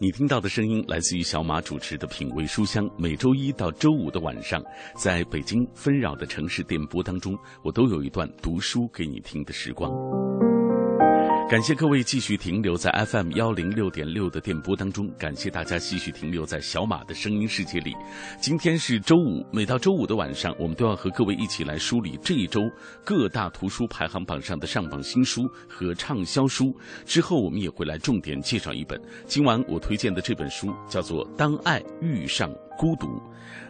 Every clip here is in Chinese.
你听到的声音来自于小马主持的《品味书香》，每周一到周五的晚上，在北京纷扰的城市电波当中，我都有一段读书给你听的时光。感谢各位继续停留在 FM 幺零六点六的电波当中，感谢大家继续停留在小马的声音世界里。今天是周五，每到周五的晚上，我们都要和各位一起来梳理这一周各大图书排行榜上的上榜新书和畅销书。之后，我们也会来重点介绍一本。今晚我推荐的这本书叫做《当爱遇上孤独》，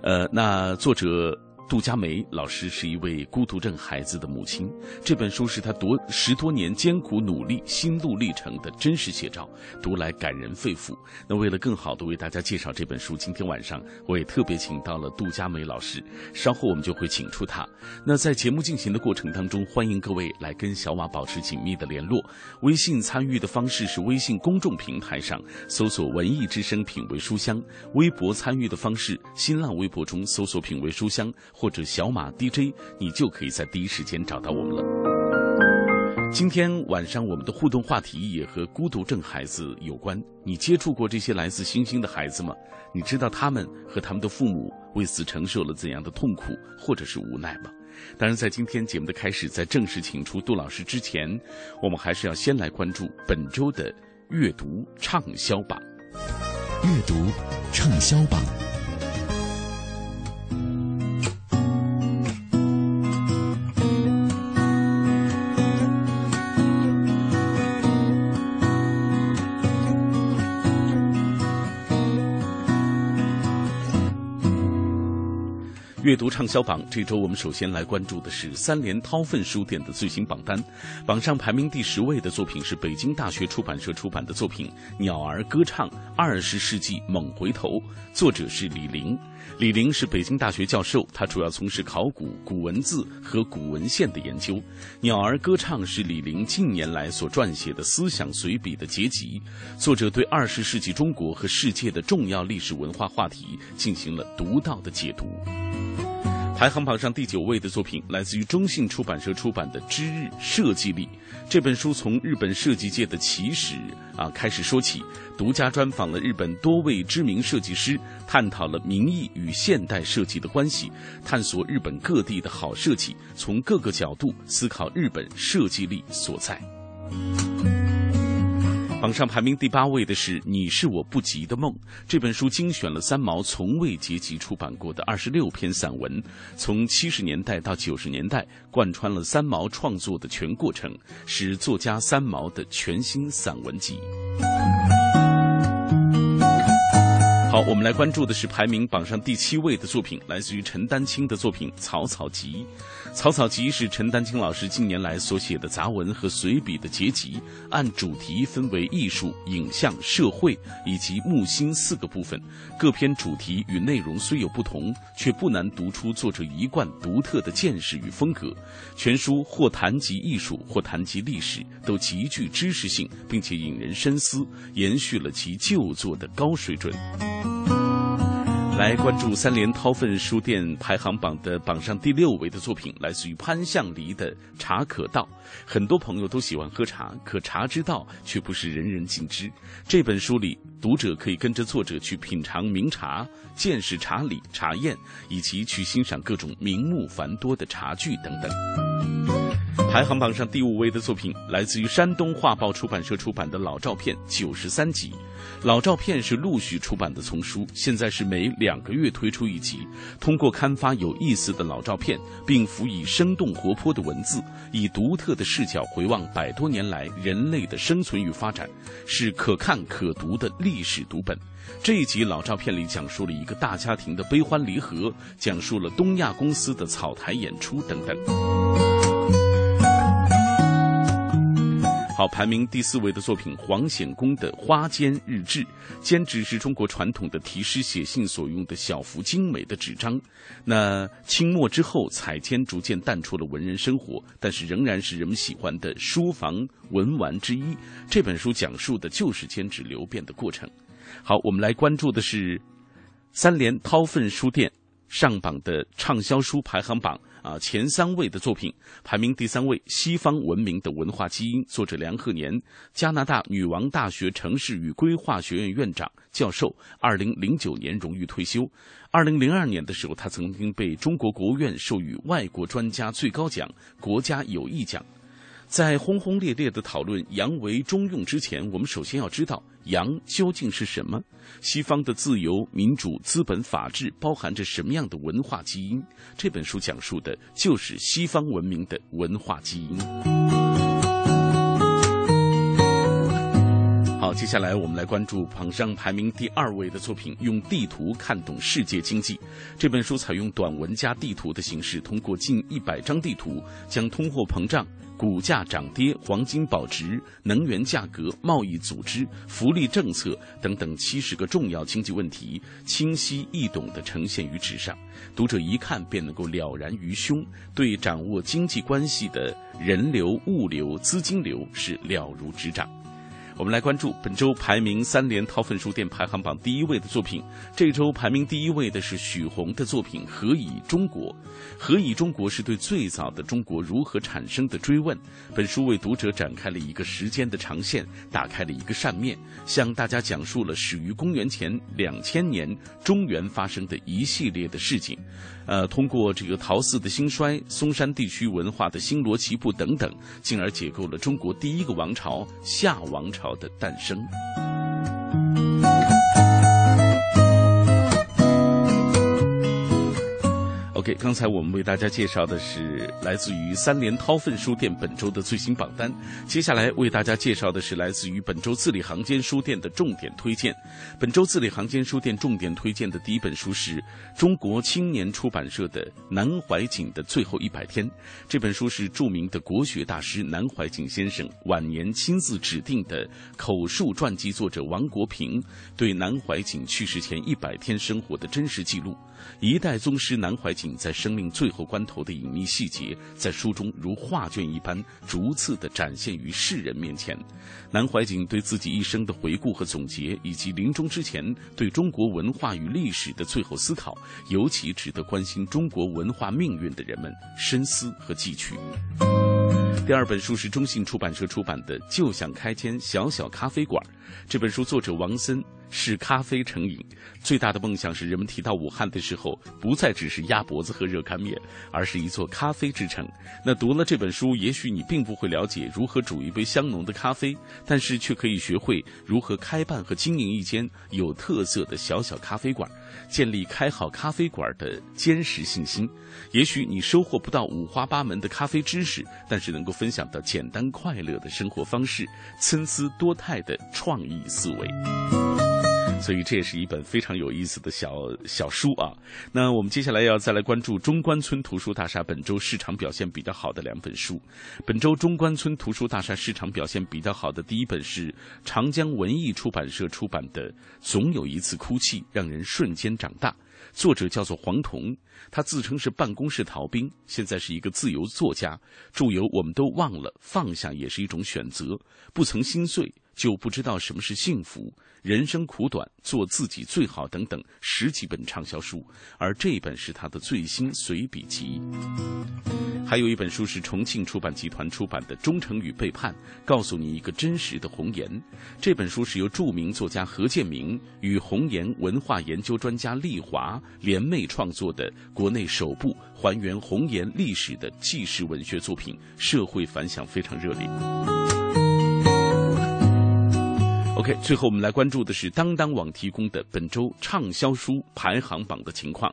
呃，那作者。杜佳梅老师是一位孤独症孩子的母亲，这本书是她多十多年艰苦努力心路历程的真实写照，读来感人肺腑。那为了更好的为大家介绍这本书，今天晚上我也特别请到了杜佳梅老师，稍后我们就会请出她。那在节目进行的过程当中，欢迎各位来跟小马保持紧密的联络。微信参与的方式是微信公众平台上搜索“文艺之声品味书香”，微博参与的方式，新浪微博中搜索“品味书香”。或者小马 DJ，你就可以在第一时间找到我们了。今天晚上我们的互动话题也和孤独症孩子有关。你接触过这些来自星星的孩子吗？你知道他们和他们的父母为此承受了怎样的痛苦或者是无奈吗？当然，在今天节目的开始，在正式请出杜老师之前，我们还是要先来关注本周的阅读畅销榜。阅读畅销榜。阅读畅销榜，这周我们首先来关注的是三联韬奋书店的最新榜单。榜上排名第十位的作品是北京大学出版社出版的作品《鸟儿歌唱：二十世纪猛回头》，作者是李玲。李玲是北京大学教授，他主要从事考古、古文字和古文献的研究。《鸟儿歌唱》是李玲近年来所撰写的思想随笔的结集。作者对二十世纪中国和世界的重要历史文化话题进行了独到的解读。排行榜上第九位的作品来自于中信出版社出版的《知日设计力》这本书，从日本设计界的起始啊开始说起，独家专访了日本多位知名设计师，探讨了民意与现代设计的关系，探索日本各地的好设计，从各个角度思考日本设计力所在。榜上排名第八位的是《你是我不及的梦》这本书，精选了三毛从未结集出版过的二十六篇散文，从七十年代到九十年代，贯穿了三毛创作的全过程，是作家三毛的全新散文集。好，我们来关注的是排名榜上第七位的作品，来自于陈丹青的作品《草草集》。《草草集》是陈丹青老师近年来所写的杂文和随笔的结集，按主题分为艺术、影像、社会以及木心四个部分。各篇主题与内容虽有不同，却不难读出作者一贯独特的见识与风格。全书或谈及艺术，或谈及历史，都极具知识性，并且引人深思，延续了其旧作的高水准。来关注三联韬奋书店排行榜的榜上第六位的作品，来自于潘向黎的《茶可道》。很多朋友都喜欢喝茶，可茶之道却不是人人尽知。这本书里，读者可以跟着作者去品尝名茶，见识茶礼、茶宴，以及去欣赏各种名目繁多的茶具等等。排行榜上第五位的作品来自于山东画报出版社出版的《老照片》九十三集，《老照片》是陆续出版的丛书，现在是每两个月推出一集。通过刊发有意思的老照片，并辅以生动活泼的文字，以独特的视角回望百多年来人类的生存与发展，是可看可读的历史读本。这一集《老照片》里讲述了一个大家庭的悲欢离合，讲述了东亚公司的草台演出等等。好，排名第四位的作品黄显公的《花笺日志》，笺纸是中国传统的题诗写信所用的小幅精美的纸张。那清末之后，彩笺逐渐淡出了文人生活，但是仍然是人们喜欢的书房文玩之一。这本书讲述的就是笺纸流变的过程。好，我们来关注的是三联韬奋书店上榜的畅销书排行榜。啊，前三位的作品排名第三位，《西方文明的文化基因》，作者梁鹤年，加拿大女王大学城市与规划学院院长、教授，二零零九年荣誉退休。二零零二年的时候，他曾经被中国国务院授予外国专家最高奖——国家友谊奖。在轰轰烈烈的讨论“洋为中用”之前，我们首先要知道“洋”究竟是什么？西方的自由、民主、资本、法治包含着什么样的文化基因？这本书讲述的就是西方文明的文化基因。好，接下来我们来关注榜上排名第二位的作品《用地图看懂世界经济》。这本书采用短文加地图的形式，通过近一百张地图，将通货膨胀。股价涨跌、黄金保值、能源价格、贸易组织、福利政策等等七十个重要经济问题，清晰易懂地呈现于纸上，读者一看便能够了然于胸，对掌握经济关系的人流、物流、资金流是了如指掌。我们来关注本周排名三联韬奋书店排行榜第一位的作品。这周排名第一位的是许宏的作品《何以中国》。《何以中国》是对最早的中国如何产生的追问。本书为读者展开了一个时间的长线，打开了一个扇面，向大家讲述了始于公元前两千年中原发生的一系列的事情。呃，通过这个陶寺的兴衰、嵩山地区文化的星罗棋布等等，进而解构了中国第一个王朝夏王朝的诞生。刚才我们为大家介绍的是来自于三联韬奋书店本周的最新榜单。接下来为大家介绍的是来自于本周字里行间书店的重点推荐。本周字里行间书店重点推荐的第一本书是中国青年出版社的南怀瑾的最后一百天。这本书是著名的国学大师南怀瑾先生晚年亲自指定的口述传记作者王国平对南怀瑾去世前一百天生活的真实记录。一代宗师南怀瑾在生命最后关头的隐秘细节，在书中如画卷一般逐次的展现于世人面前。南怀瑾对自己一生的回顾和总结，以及临终之前对中国文化与历史的最后思考，尤其值得关心中国文化命运的人们深思和汲取。第二本书是中信出版社出版的《就想开间小小咖啡馆》，这本书作者王森。是咖啡成瘾，最大的梦想是人们提到武汉的时候，不再只是鸭脖子和热干面，而是一座咖啡之城。那读了这本书，也许你并不会了解如何煮一杯香浓的咖啡，但是却可以学会如何开办和经营一间有特色的小小咖啡馆，建立开好咖啡馆的坚实信心。也许你收获不到五花八门的咖啡知识，但是能够分享到简单快乐的生活方式，参差多态的创意思维。所以这也是一本非常有意思的小小书啊。那我们接下来要再来关注中关村图书大厦本周市场表现比较好的两本书。本周中关村图书大厦市场表现比较好的第一本是长江文艺出版社出版的《总有一次哭泣让人瞬间长大》，作者叫做黄彤，他自称是办公室逃兵，现在是一个自由作家，著有《我们都忘了放下也是一种选择》，不曾心碎。就不知道什么是幸福，人生苦短，做自己最好等等十几本畅销书，而这本是他的最新随笔集。还有一本书是重庆出版集团出版的《忠诚与背叛》，告诉你一个真实的红颜。这本书是由著名作家何建明与红颜文化研究专家丽华联袂创作的国内首部还原红颜历史的纪实文学作品，社会反响非常热烈。OK，最后我们来关注的是当当网提供的本周畅销书排行榜的情况。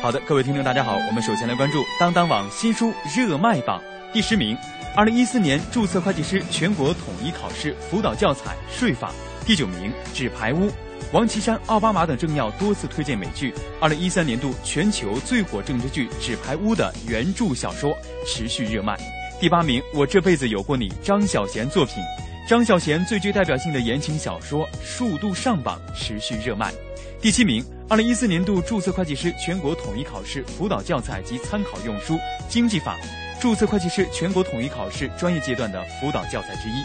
好的，各位听众，大家好，我们首先来关注当当网新书热卖榜第十名，二零一四年注册会计师全国统一考试辅导教材税法第九名，《纸牌屋》。王岐山、奥巴马等政要多次推荐美剧。二零一三年度全球最火政治剧《纸牌屋》的原著小说持续热卖。第八名，《我这辈子有过你》张小娴作品。张小娴最具代表性的言情小说数度上榜，持续热卖。第七名，二零一四年度注册会计师全国统一考试辅导教材及参考用书《经济法》，注册会计师全国统一考试专业阶段的辅导教材之一。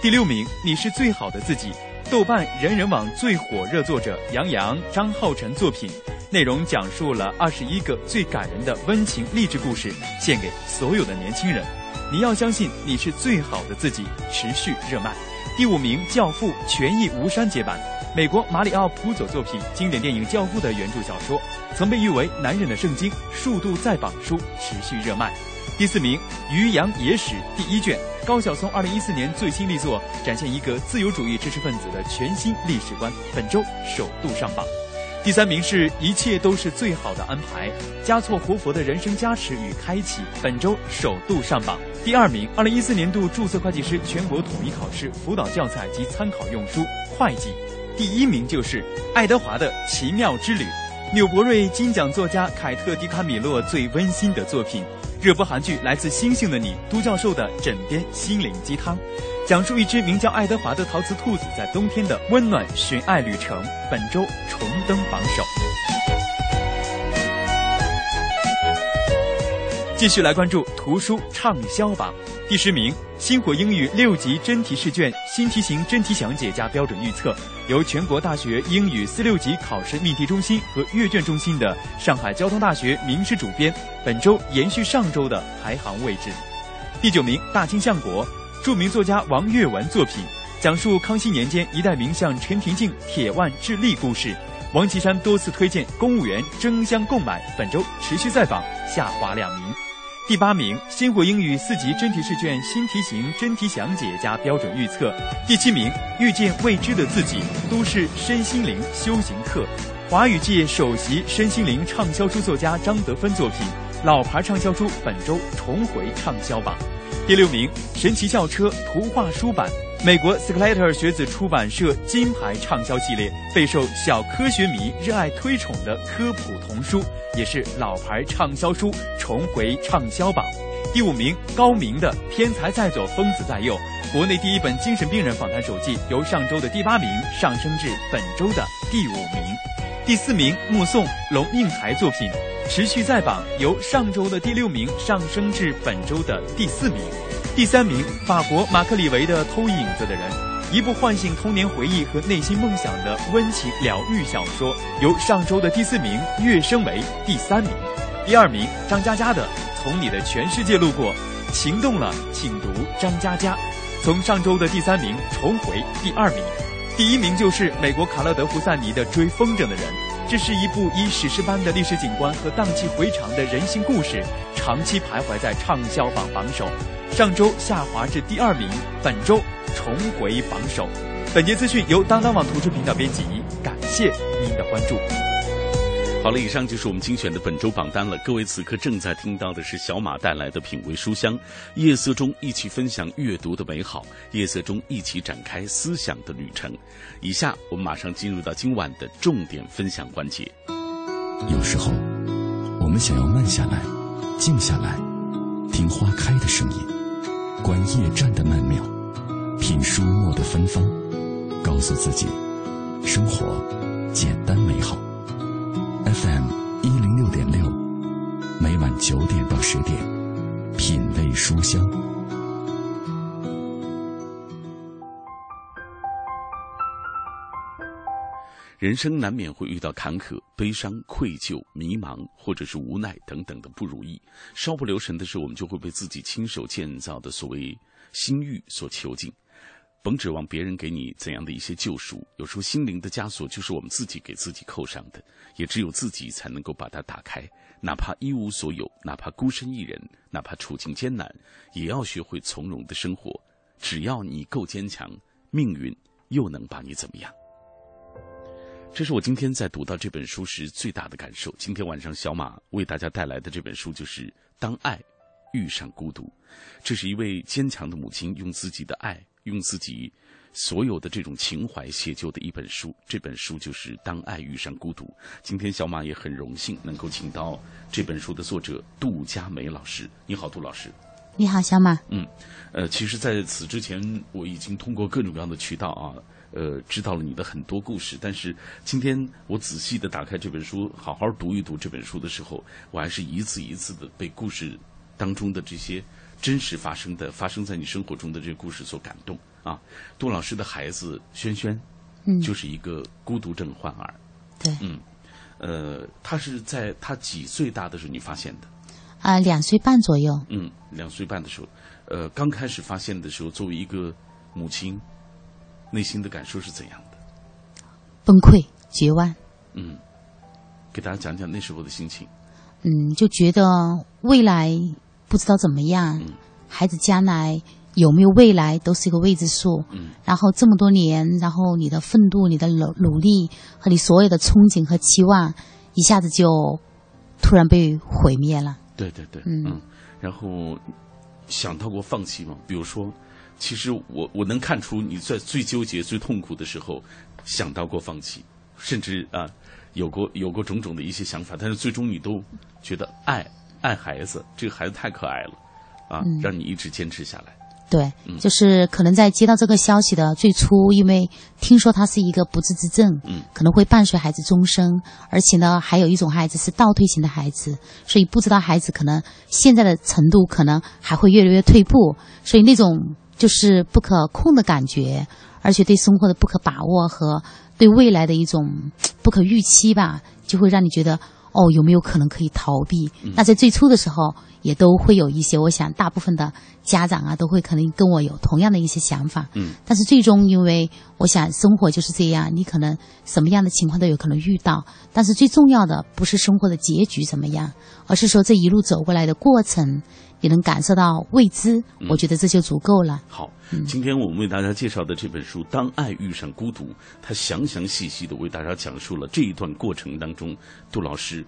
第六名，你是最好的自己。豆瓣人人网最火热作者杨洋、张浩辰作品，内容讲述了二十一个最感人的温情励志故事，献给所有的年轻人。你要相信你是最好的自己，持续热卖。第五名，《教父》权益无删节版，美国马里奥·普佐作品，经典电影《教父》的原著小说，曾被誉为男人的圣经，数度在榜书，持续热卖。第四名，《渔阳野史》第一卷，高晓松二零一四年最新力作，展现一个自由主义知识分子的全新历史观，本周首度上榜。第三名是一切都是最好的安排，加措活佛的人生加持与开启，本周首度上榜。第二名，二零一四年度注册会计师全国统一考试辅导教材及参考用书《会计》。第一名就是爱德华的奇妙之旅，纽伯瑞金奖作家凯特·迪卡米洛最温馨的作品。热播韩剧《来自星星的你》，都教授的枕边心灵鸡汤，讲述一只名叫爱德华的陶瓷兔子在冬天的温暖寻爱旅程。本周重登榜首。继续来关注图书畅销榜，第十名。星火英语六级真题试卷新题型真题详解加标准预测，由全国大学英语四六级考试命题中心和阅卷中心的上海交通大学名师主编，本周延续上周的排行位置。第九名，大清相国，著名作家王跃文作品，讲述康熙年间一代名相陈廷敬铁腕治吏故事。王岐山多次推荐公务员争相购买，本周持续在榜，下滑两名。第八名，星火英语四级真题试卷新题型真题详解加标准预测。第七名，遇见未知的自己，都市身心灵修行课，华语界首席身心灵畅销书作家张德芬作品，老牌畅销书本周重回畅销榜。第六名，神奇校车图画书版，美国 Skeletor 学子出版社金牌畅销系列，备受小科学迷热爱推崇的科普童书。也是老牌畅销书重回畅销榜，第五名高明的《天才在左，疯子在右》，国内第一本精神病人访谈手记，由上周的第八名上升至本周的第五名。第四名目送龙应台作品持续在榜，由上周的第六名上升至本周的第四名。第三名法国马克里维的《偷影子的人》。一部唤醒童年回忆和内心梦想的温情疗愈小说，由上周的第四名跃升为第三名。第二名张嘉佳的《从你的全世界路过》，情动了，请读张嘉佳。从上周的第三名重回第二名，第一名就是美国卡勒德·胡塞尼的《追风筝的人》。这是一部以史诗般的历史景观和荡气回肠的人性故事，长期徘徊在畅销榜榜首。上周下滑至第二名，本周重回榜首。本节资讯由当当网图书频道编辑，感谢您的关注。好了，以上就是我们精选的本周榜单了。各位此刻正在听到的是小马带来的品味书香，夜色中一起分享阅读的美好，夜色中一起展开思想的旅程。以下我们马上进入到今晚的重点分享环节。有时候，我们想要慢下来，静下来，听花开的声音。观夜战的曼妙，品书墨的芬芳，告诉自己，生活简单美好。FM 一零六点六，每晚九点到十点，品味书香。人生难免会遇到坎坷、悲伤、愧疚、迷茫，或者是无奈等等的不如意。稍不留神的时候，我们就会被自己亲手建造的所谓心欲所囚禁。甭指望别人给你怎样的一些救赎，有时候心灵的枷锁就是我们自己给自己扣上的，也只有自己才能够把它打开。哪怕一无所有，哪怕孤身一人，哪怕处境艰难，也要学会从容的生活。只要你够坚强，命运又能把你怎么样？这是我今天在读到这本书时最大的感受。今天晚上，小马为大家带来的这本书就是《当爱遇上孤独》。这是一位坚强的母亲，用自己的爱，用自己所有的这种情怀写就的一本书。这本书就是《当爱遇上孤独》。今天小马也很荣幸能够请到这本书的作者杜佳梅老师。你好，杜老师。你好，小马。嗯，呃，其实在此之前，我已经通过各种各样的渠道啊，呃，知道了你的很多故事。但是今天我仔细的打开这本书，好好读一读这本书的时候，我还是一次一次的被故事当中的这些真实发生的、发生在你生活中的这个故事所感动啊。杜老师的孩子轩轩，嗯，就是一个孤独症患儿。对，嗯，呃，他是在他几岁大的时候你发现的？啊，两岁半左右。嗯，两岁半的时候，呃，刚开始发现的时候，作为一个母亲，内心的感受是怎样的？崩溃、绝望。嗯，给大家讲讲那时候的心情。嗯，就觉得未来不知道怎么样，嗯孩子将来有没有未来都是一个未知数。嗯然后这么多年，然后你的奋斗、你的努努力和你所有的憧憬和期望，一下子就突然被毁灭了。对对对，嗯然后想到过放弃吗？比如说，其实我我能看出你在最纠结、最痛苦的时候想到过放弃，甚至啊有过有过种种的一些想法，但是最终你都觉得爱爱孩子，这个孩子太可爱了啊，嗯。让你一直坚持下来。对嗯，就是可能在接到这个消息的最初，因为听说他是一个不治之症，嗯，可能会伴随孩子终生，而且呢，还有一种孩子是倒退型的孩子，所以不知道孩子可能现在的程度可能还会越来越退步，所以那种就是不可控的感觉，而且对生活的不可把握和对未来的一种不可预期吧，就会让你觉得哦，有没有可能可以逃避？那在最初的时候，也都会有一些，我想大部分的家长啊，都会可能跟我有同样的一些想法。嗯，但是最终，因为我想生活就是这样，你可能什么样的情况都有可能遇到。但是最重要的不是生活的结局怎么样，而是说这一路走过来的过程，你能感受到未知，我觉得这就足够了。好，今天我们为大家介绍的这本书《当爱遇上孤独》，它详详细细的为大家讲述了这一段过程当中杜老师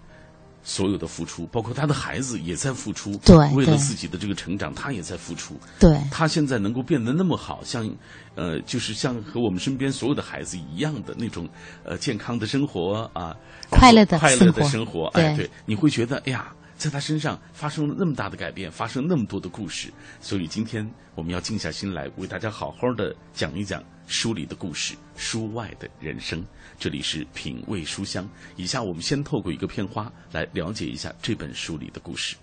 所有的付出，包括他的孩子也在付出，对为了自己的这个成长，他也在付出。对，他现在能够变得那么好，像，呃，就是像和我们身边所有的孩子一样的那种，呃，健康的生活啊，快乐的快乐的生活，哎，对对，你会觉得，哎呀，在他身上发生了那么大的改变，发生那么多的故事，所以今天我们要静下心来，为大家好好的讲一讲书里的故事，书外的人生。这里是品味书香，以下我们先透过一个片花来了解一下这本书里的故事。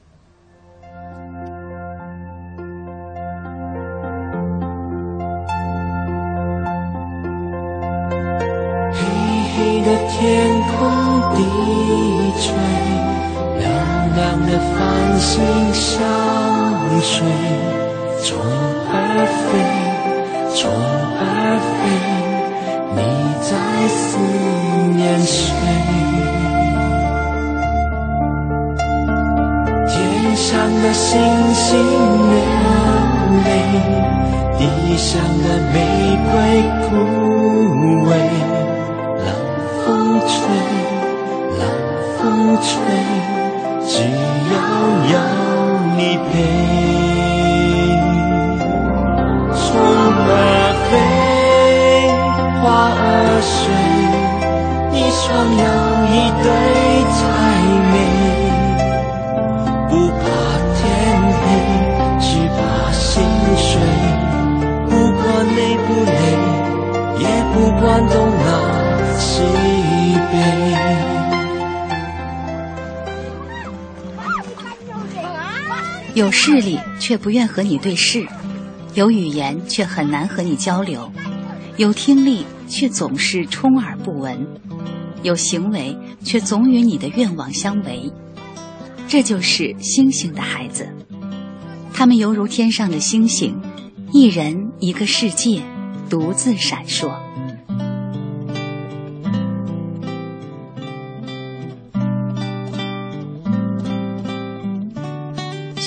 黑黑的天空低垂，亮的繁星相随，虫儿飞，虫儿飞，你在思念谁？天上的星星流泪，地上的玫瑰枯萎。冷风吹，冷风吹，有有视力却不愿和你对视，有语言却很难和你交流，有听力却总是充耳不闻，有行为却总与你的愿望相违。这就是星星的孩子，他们犹如天上的星星，一人一个世界，独自闪烁。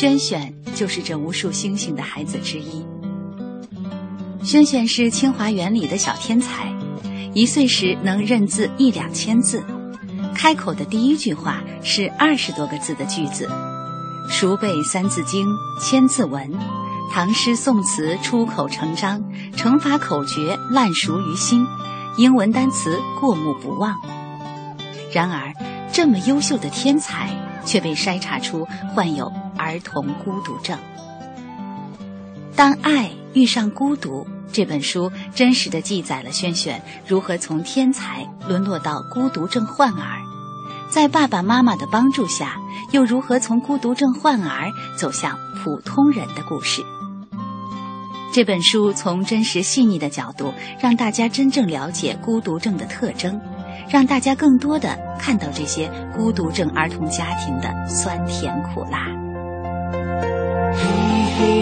轩轩就是这无数星星的孩子之一。轩轩是清华园里的小天才，一岁时能认字一两千字，开口的第一句话是二十多个字的句子，熟背《三字经》《千字文》，唐诗宋词出口成章，乘法口诀烂熟于心，英文单词过目不忘。然而，这么优秀的天才却被筛查出患有儿童孤独症。当爱遇上孤独。这本书真实的记载了轩轩如何从天才沦落到孤独症患儿，在爸爸妈妈的帮助下，又如何从孤独症患儿走向普通人的故事。这本书从真实细腻的角度，让大家真正了解孤独症的特征，让大家更多的看到这些孤独症儿童家庭的酸甜苦辣。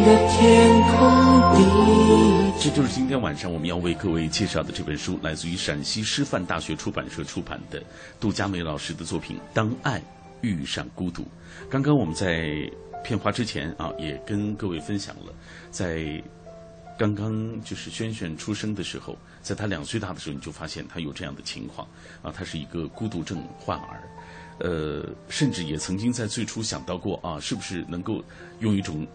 的天空地。这就是今天晚上我们要为各位介绍的这本书，来自于陕西师范大学出版社出版的杜佳梅老师的作品《当爱遇上孤独》。刚刚我们在片花之前啊，也跟各位分享了，在刚刚就是轩轩出生的时候，在他两岁大的时候，你就发现他有这样的情况啊，他是一个孤独症患儿，呃，甚至也曾经在最初想到过啊，是不是能够用一种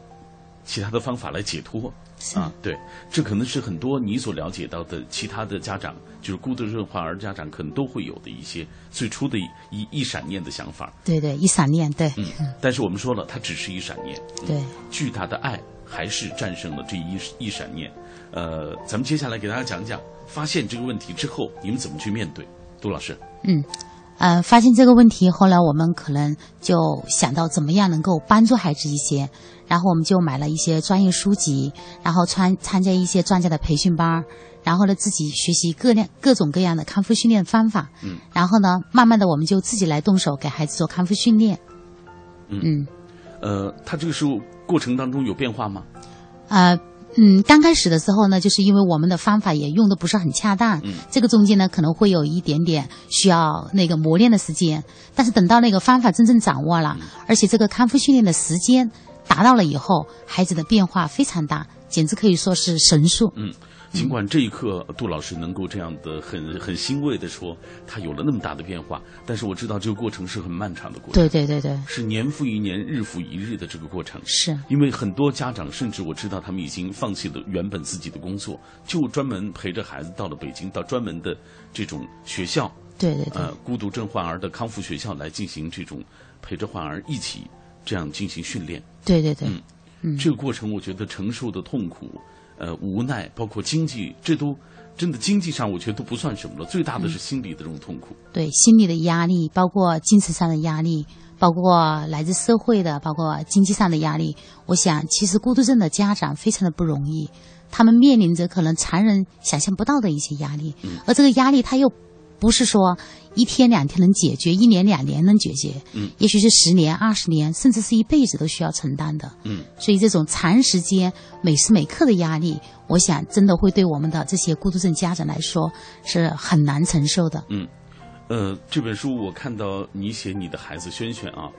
其他的方法来解脱。啊，对，这可能是很多你所了解到的其他的家长，就是孤独症患儿家长，可能都会有的一些最初的一一闪念的想法。对对，一闪念，对。嗯，但是我们说了，它只是一闪念。对，巨大的爱还是战胜了这一一闪念。呃，咱们接下来给大家讲讲，发现这个问题之后，你们怎么去面对？杜老师。嗯，呃，发现这个问题，后来我们可能就想到怎么样能够帮助孩子一些。然后我们就买了一些专业书籍，然后参参加一些专家的培训班，然后呢自己学习各样各种各样的康复训练方法。嗯。然后呢，慢慢的我们就自己来动手给孩子做康复训练。嗯。呃，他这个时候过程当中有变化吗？呃，嗯，刚开始的时候呢，就是因为我们的方法也用的不是很恰当，嗯，这个中间呢可能会有一点点需要那个磨练的时间。但是等到那个方法真正掌握了，而且这个康复训练的时间。达到了以后，孩子的变化非常大，简直可以说是神速。嗯，尽管这一刻杜老师能够这样的很很欣慰的说他有了那么大的变化，但是我知道这个过程是很漫长的过程。对对对对，是年复一年、日复一日的这个过程。是因为很多家长甚至我知道他们已经放弃了原本自己的工作，就专门陪着孩子到了北京，到专门的这种学校。对对对。呃，孤独症患儿的康复学校来进行这种陪着患儿一起。这样进行训练，对对对，嗯，这个过程我觉得承受的痛苦，呃，无奈，包括经济，这都真的经济上我觉得都不算什么了，最大的是心理的这种痛苦。对，心理的压力，包括精神上的压力，包括来自社会的，包括经济上的压力。我想，其实孤独症的家长非常的不容易，他们面临着可能常人想象不到的一些压力，而这个压力他又。不是说一天两天能解决，一年两年能解决，嗯，也许是十年、二十年，甚至是一辈子都需要承担的，嗯，所以这种长时间、每时每刻的压力，我想真的会对我们的这些孤独症家长来说是很难承受的，嗯，呃，这本书我看到你写你的孩子轩轩啊，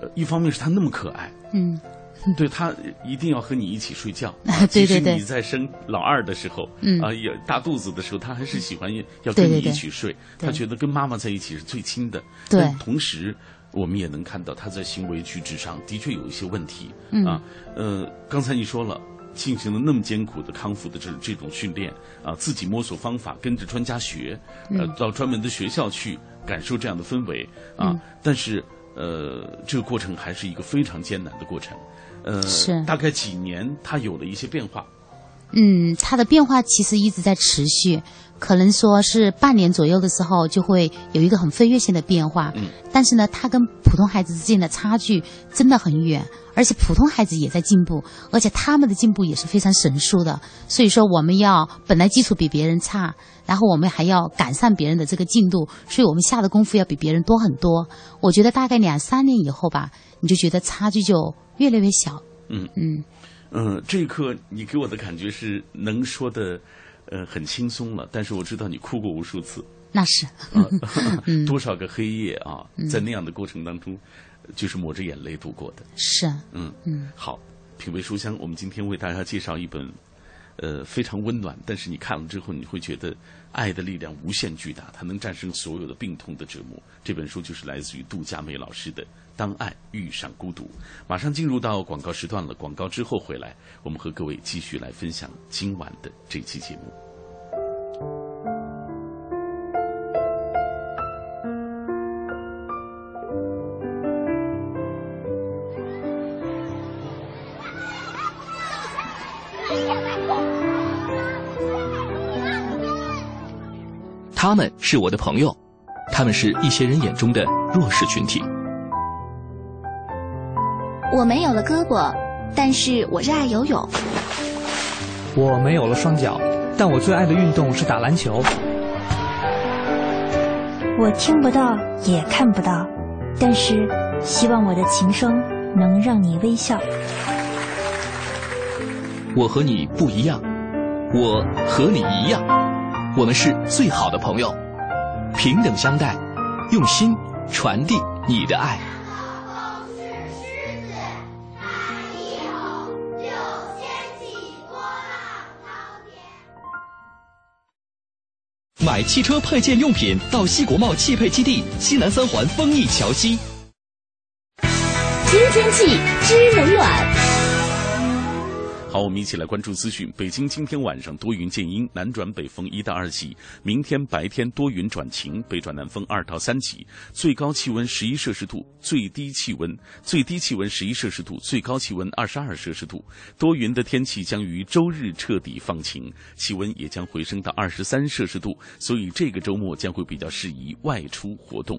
呃，一方面是他那么可爱，嗯。对他一定要和你一起睡觉。对对对。你在生老二的时候，嗯啊，也大肚子的时候，他还是喜欢要跟你一起睡。他觉得跟妈妈在一起是最亲的。对。同时，我们也能看到他在行为举止上的确有一些问题。嗯。啊，呃，刚才你说了，进行了那么艰苦的康复的这这种训练啊，自己摸索方法，跟着专家学，呃，到专门的学校去感受这样的氛围啊。但是，呃，这个过程还是一个非常艰难的过程。呃，是大概几年，它有了一些变化。嗯，他的变化其实一直在持续，可能说是半年左右的时候就会有一个很飞跃性的变化。嗯，但是呢，他跟普通孩子之间的差距真的很远，而且普通孩子也在进步，而且他们的进步也是非常神速的。所以说，我们要本来基础比别人差，然后我们还要赶上别人的这个进度，所以我们下的功夫要比别人多很多。我觉得大概两三年以后吧，你就觉得差距就。越来越小，嗯嗯嗯，这一刻你给我的感觉是能说的，呃，很轻松了。但是我知道你哭过无数次，那是，多少个黑夜啊，在那样的过程当中，就是抹着眼泪度过的。是，嗯嗯。好，品味书香，我们今天为大家介绍一本，呃，非常温暖。但是你看了之后，你会觉得爱的力量无限巨大，它能战胜所有的病痛的折磨。这本书就是来自于杜佳美老师的《当爱遇上孤独》。马上进入到广告时段了，广告之后回来，我们和各位继续来分享今晚的这期节目。他们是我的朋友，他们是一些人眼中的弱势群体。我没有了胳膊，但是我热爱游泳。我没有了双脚，但我最爱的运动是打篮球。我听不到，也看不到，但是希望我的琴声能让你微笑。我和你不一样，我和你一样。我们是最好的朋友，平等相待，用心传递你的爱。买汽车配件用品到西国贸汽配基地西南三环丰益桥西。听天气知冷暖。好，我们一起来关注资讯。北京今天晚上多云见阴，南转北风一到二级。明天白天多云转晴，北转南风二到三级。最高气温十一摄氏度，最低气温最低气温十一摄氏度，最高气温二十二摄氏度。多云的天气将于周日彻底放晴，气温也将回升到二十三摄氏度，所以这个周末将会比较适宜外出活动。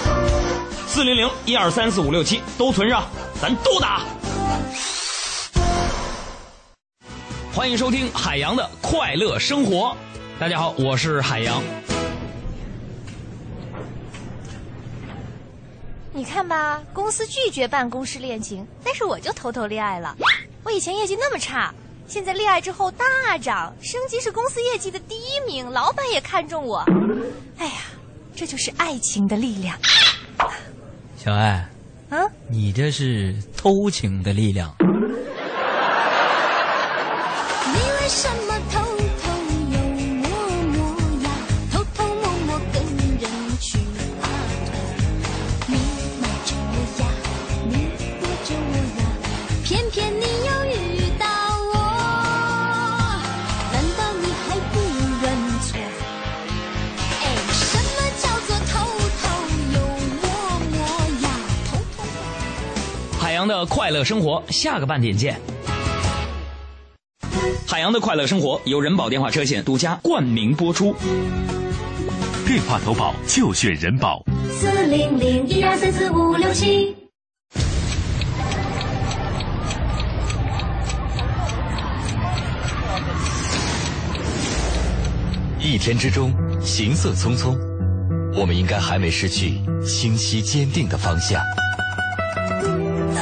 四零零一二三四五六七都存上，咱都打。欢迎收听海洋的快乐生活。大家好，我是海洋。你看吧，公司拒绝办公室恋情，但是我就偷偷恋爱了。我以前业绩那么差，现在恋爱之后大涨，升级是公司业绩的第一名，老板也看中我。哎呀，这就是爱情的力量。小爱，啊，你这是偷情的力量。的快乐生活，下个半点见。海洋的快乐生活由人保电话车险独家冠名播出。电话投保就选人保。四零零一二三四五六七。一天之中，行色匆匆，我们应该还没失去清晰坚定的方向。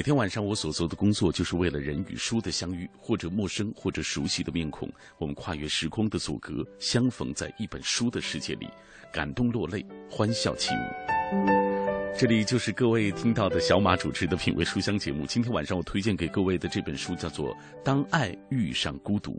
每天晚上我所做的工作，就是为了人与书的相遇，或者陌生，或者熟悉的面孔，我们跨越时空的阻隔，相逢在一本书的世界里，感动落泪，欢笑起舞。这里就是各位听到的小马主持的品味书香节目。今天晚上我推荐给各位的这本书叫做《当爱遇上孤独》，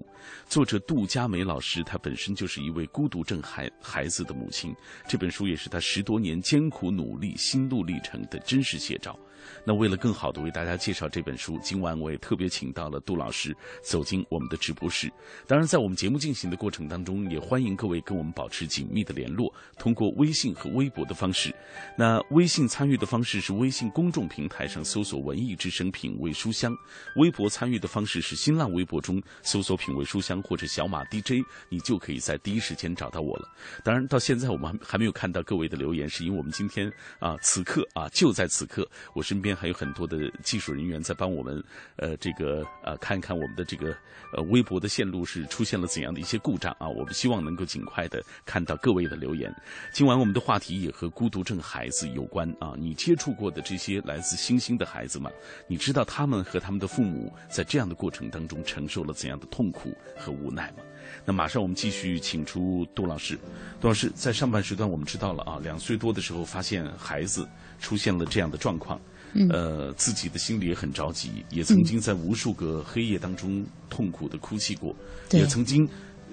作者杜佳梅老师，她本身就是一位孤独症孩孩子的母亲。这本书也是她十多年艰苦努力、心路历程的真实写照。那为了更好的为大家介绍这本书，今晚我也特别请到了杜老师走进我们的直播室。当然，在我们节目进行的过程当中，也欢迎各位跟我们保持紧密的联络，通过微信和微博的方式。那微信参与的方式是微信公众平台上搜索“文艺之声品味书香”，微博参与的方式是新浪微博中搜索“品味书香”或者“小马 DJ”，你就可以在第一时间找到我了。当然，到现在我们还还没有看到各位的留言，是因为我们今天啊，此刻啊，就在此刻，我是身边还有很多的技术人员在帮我们，呃，这个呃，看一看我们的这个呃微博的线路是出现了怎样的一些故障啊。我们希望能够尽快的看到各位的留言。今晚我们的话题也和孤独症孩子有关啊。你接触过的这些来自星星的孩子们，你知道他们和他们的父母在这样的过程当中承受了怎样的痛苦和无奈吗？那马上我们继续请出杜老师。杜老师在上半时段我们知道了啊，两岁多的时候发现孩子出现了这样的状况。嗯呃，自己的心里也很着急，也曾经在无数个黑夜当中痛苦的哭泣过，对也曾经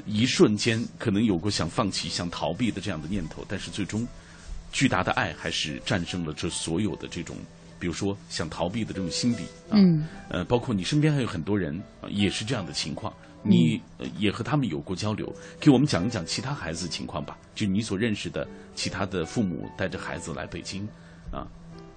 一瞬间可能有过想放弃、想逃避的这样的念头，但是最终巨大的爱还是战胜了这所有的这种，比如说想逃避的这种心理啊，嗯呃，包括你身边还有很多人、啊也是这样的情况。你、呃也和他们有过交流，给我们讲一讲其他孩子情况吧。就你所认识的其他的父母带着孩子来北京，啊，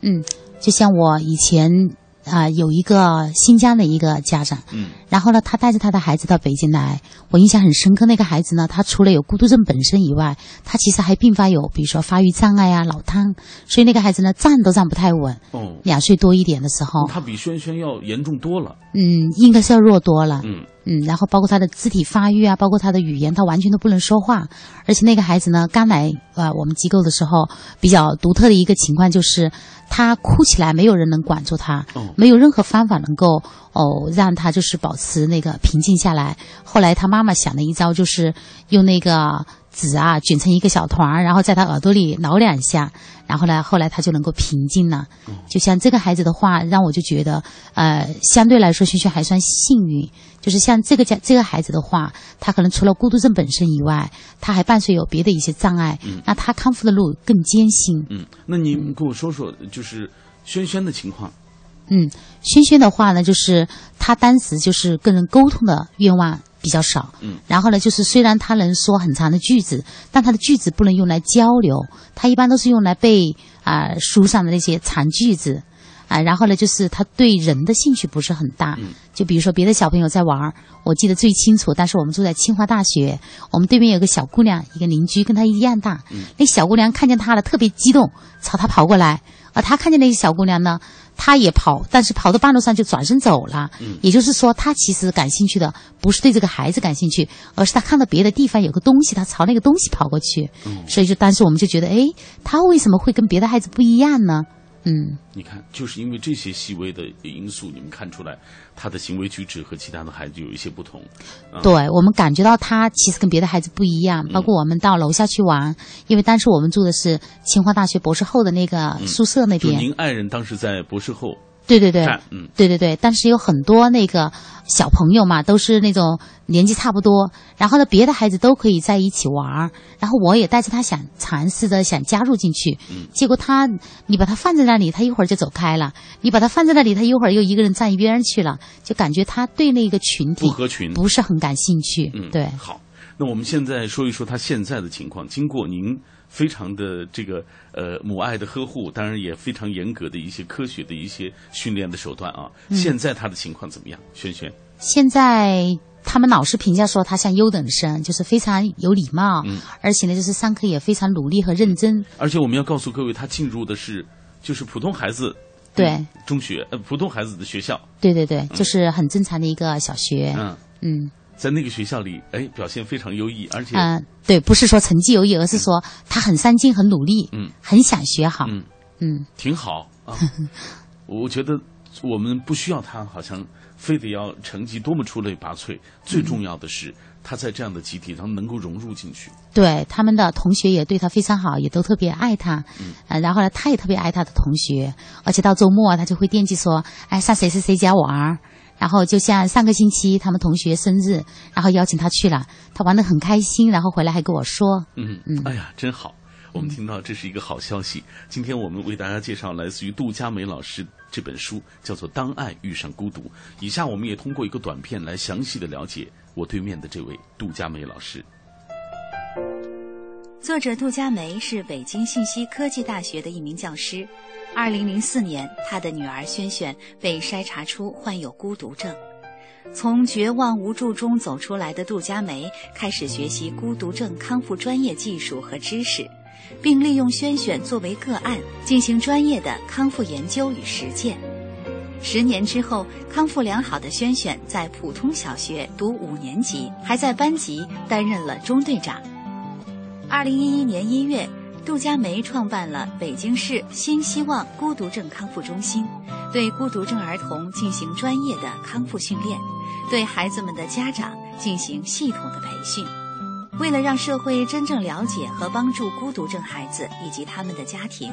嗯，就像我以前啊、有一个新疆的一个家长，嗯然后呢，他带着他的孩子到北京来，我印象很深刻。那个孩子呢，他除了有孤独症本身以外，他其实还并发有，比如说发育障碍啊、脑瘫，所以那个孩子呢，站都站不太稳。哦，两岁多一点的时候，他比轩轩要严重多了。嗯，应该是要弱多了。嗯嗯，然后包括他的肢体发育啊，包括他的语言，他完全都不能说话。而且那个孩子呢，刚来呃我们机构的时候，比较独特的一个情况就是，他哭起来没有人能管住他，哦没有任何方法能够哦让他就是保持那个平静下来。后来他妈妈想了一招，就是用那个纸啊卷成一个小团儿，然后在他耳朵里挠两下，然后呢，后来他就能够平静了。就像这个孩子的话，让我就觉得，呃，相对来说，萱萱还算幸运。就是像这个家这个孩子的话，他可能除了孤独症本身以外，他还伴随有别的一些障碍，那他康复的路更艰辛。嗯，那您跟我说说，就是轩轩的情况。嗯，轩轩的话呢，就是他当时就是跟人沟通的愿望比较少。嗯，然后呢，就是虽然他能说很长的句子，但他的句子不能用来交流，他一般都是用来背啊、书上的那些长句子。啊，然后呢，就是他对人的兴趣不是很大。嗯就比如说别的小朋友在玩儿，我记得最清楚。但是我们住在清华大学，我们对面有个小姑娘，一个邻居跟她一样大。嗯那小姑娘看见他了，特别激动，朝他跑过来。而他看见那个小姑娘呢，他也跑，但是跑到半路上就转身走了。嗯也就是说，他其实感兴趣的不是对这个孩子感兴趣，而是他看到别的地方有个东西，他朝那个东西跑过去。嗯所以就当时我们就觉得，哎，他为什么会跟别的孩子不一样呢？嗯，你看，就是因为这些细微的因素，你们看出来他的行为举止和其他的孩子有一些不同。啊、对我们感觉到他其实跟别的孩子不一样，包括我们到楼下去玩，因为当时我们住的是清华大学博士后的那个宿舍那边。就您爱人当时在博士后对对对，嗯，对对对，但是有很多那个小朋友嘛，都是那种年纪差不多，然后呢，别的孩子都可以在一起玩儿，然后我也带着他想尝试着想加入进去，嗯。结果他你把他放在那里，他一会儿就走开了；你把他放在那里，他一会儿又一个人站一边儿去了，就感觉他对那个群体不合群。不是很感兴趣。嗯，对，好，那我们现在说一说他现在的情况。经过您非常的这个呃母爱的呵护，当然也非常严格的一些科学的一些训练的手段啊。嗯现在他的情况怎么样？轩轩，现在他们老师评价说他像优等生，就是非常有礼貌，嗯而且呢，就是上课也非常努力和认真。而且我们要告诉各位，他进入的是就是普通孩子对中学呃普通孩子的学校，对对对，就是很正常的一个小学。嗯，嗯在那个学校里，哎，表现非常优异，而且嗯、对，不是说成绩优异，而是说他很上进、很努力，嗯，很想学好。嗯嗯挺好啊。我觉得我们不需要他好像非得要成绩多么出类拔萃，最重要的是他在这样的集体上能够融入进去。对他们的同学也对他非常好，也都特别爱他。嗯，呃，然后呢，他也特别爱他的同学，而且到周末他就会惦记说，哎，上谁谁谁家玩儿。然后就像上个星期他们同学生日，然后邀请他去了，他玩的很开心，然后回来还跟我说，嗯嗯，哎呀，真好。我们听到这是一个好消息。今天我们为大家介绍来自于杜佳梅老师这本书，叫做《当爱遇上孤独》。以下我们也通过一个短片来详细的了解我对面的这位杜佳梅老师。作者杜佳梅是北京信息科技大学的一名教师。二零零四年，他的女儿萱萱被筛查出患有孤独症。从绝望无助中走出来的杜佳梅，开始学习孤独症康复专业技术和知识，并利用萱萱作为个案，进行专业的康复研究与实践。十年之后，康复良好的萱萱在普通小学读五年级，还在班级担任了中队长。二零一一年一月。杜佳梅创办了北京市新希望孤独症康复中心，对孤独症儿童进行专业的康复训练，对孩子们的家长进行系统的培训。为了让社会真正了解和帮助孤独症孩子以及他们的家庭，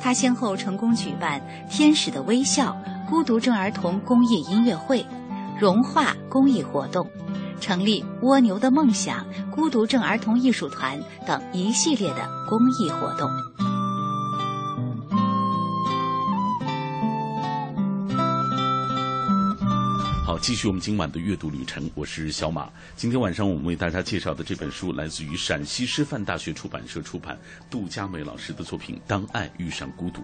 他先后成功举办“天使的微笑”孤独症儿童公益音乐会、融化公益活动。成立“蜗牛的梦想”孤独症儿童艺术团等一系列的公益活动。好，继续我们今晚的阅读旅程。我是小马。今天晚上我们为大家介绍的这本书来自于陕西师范大学出版社出版，杜佳美老师的作品《当爱遇上孤独》。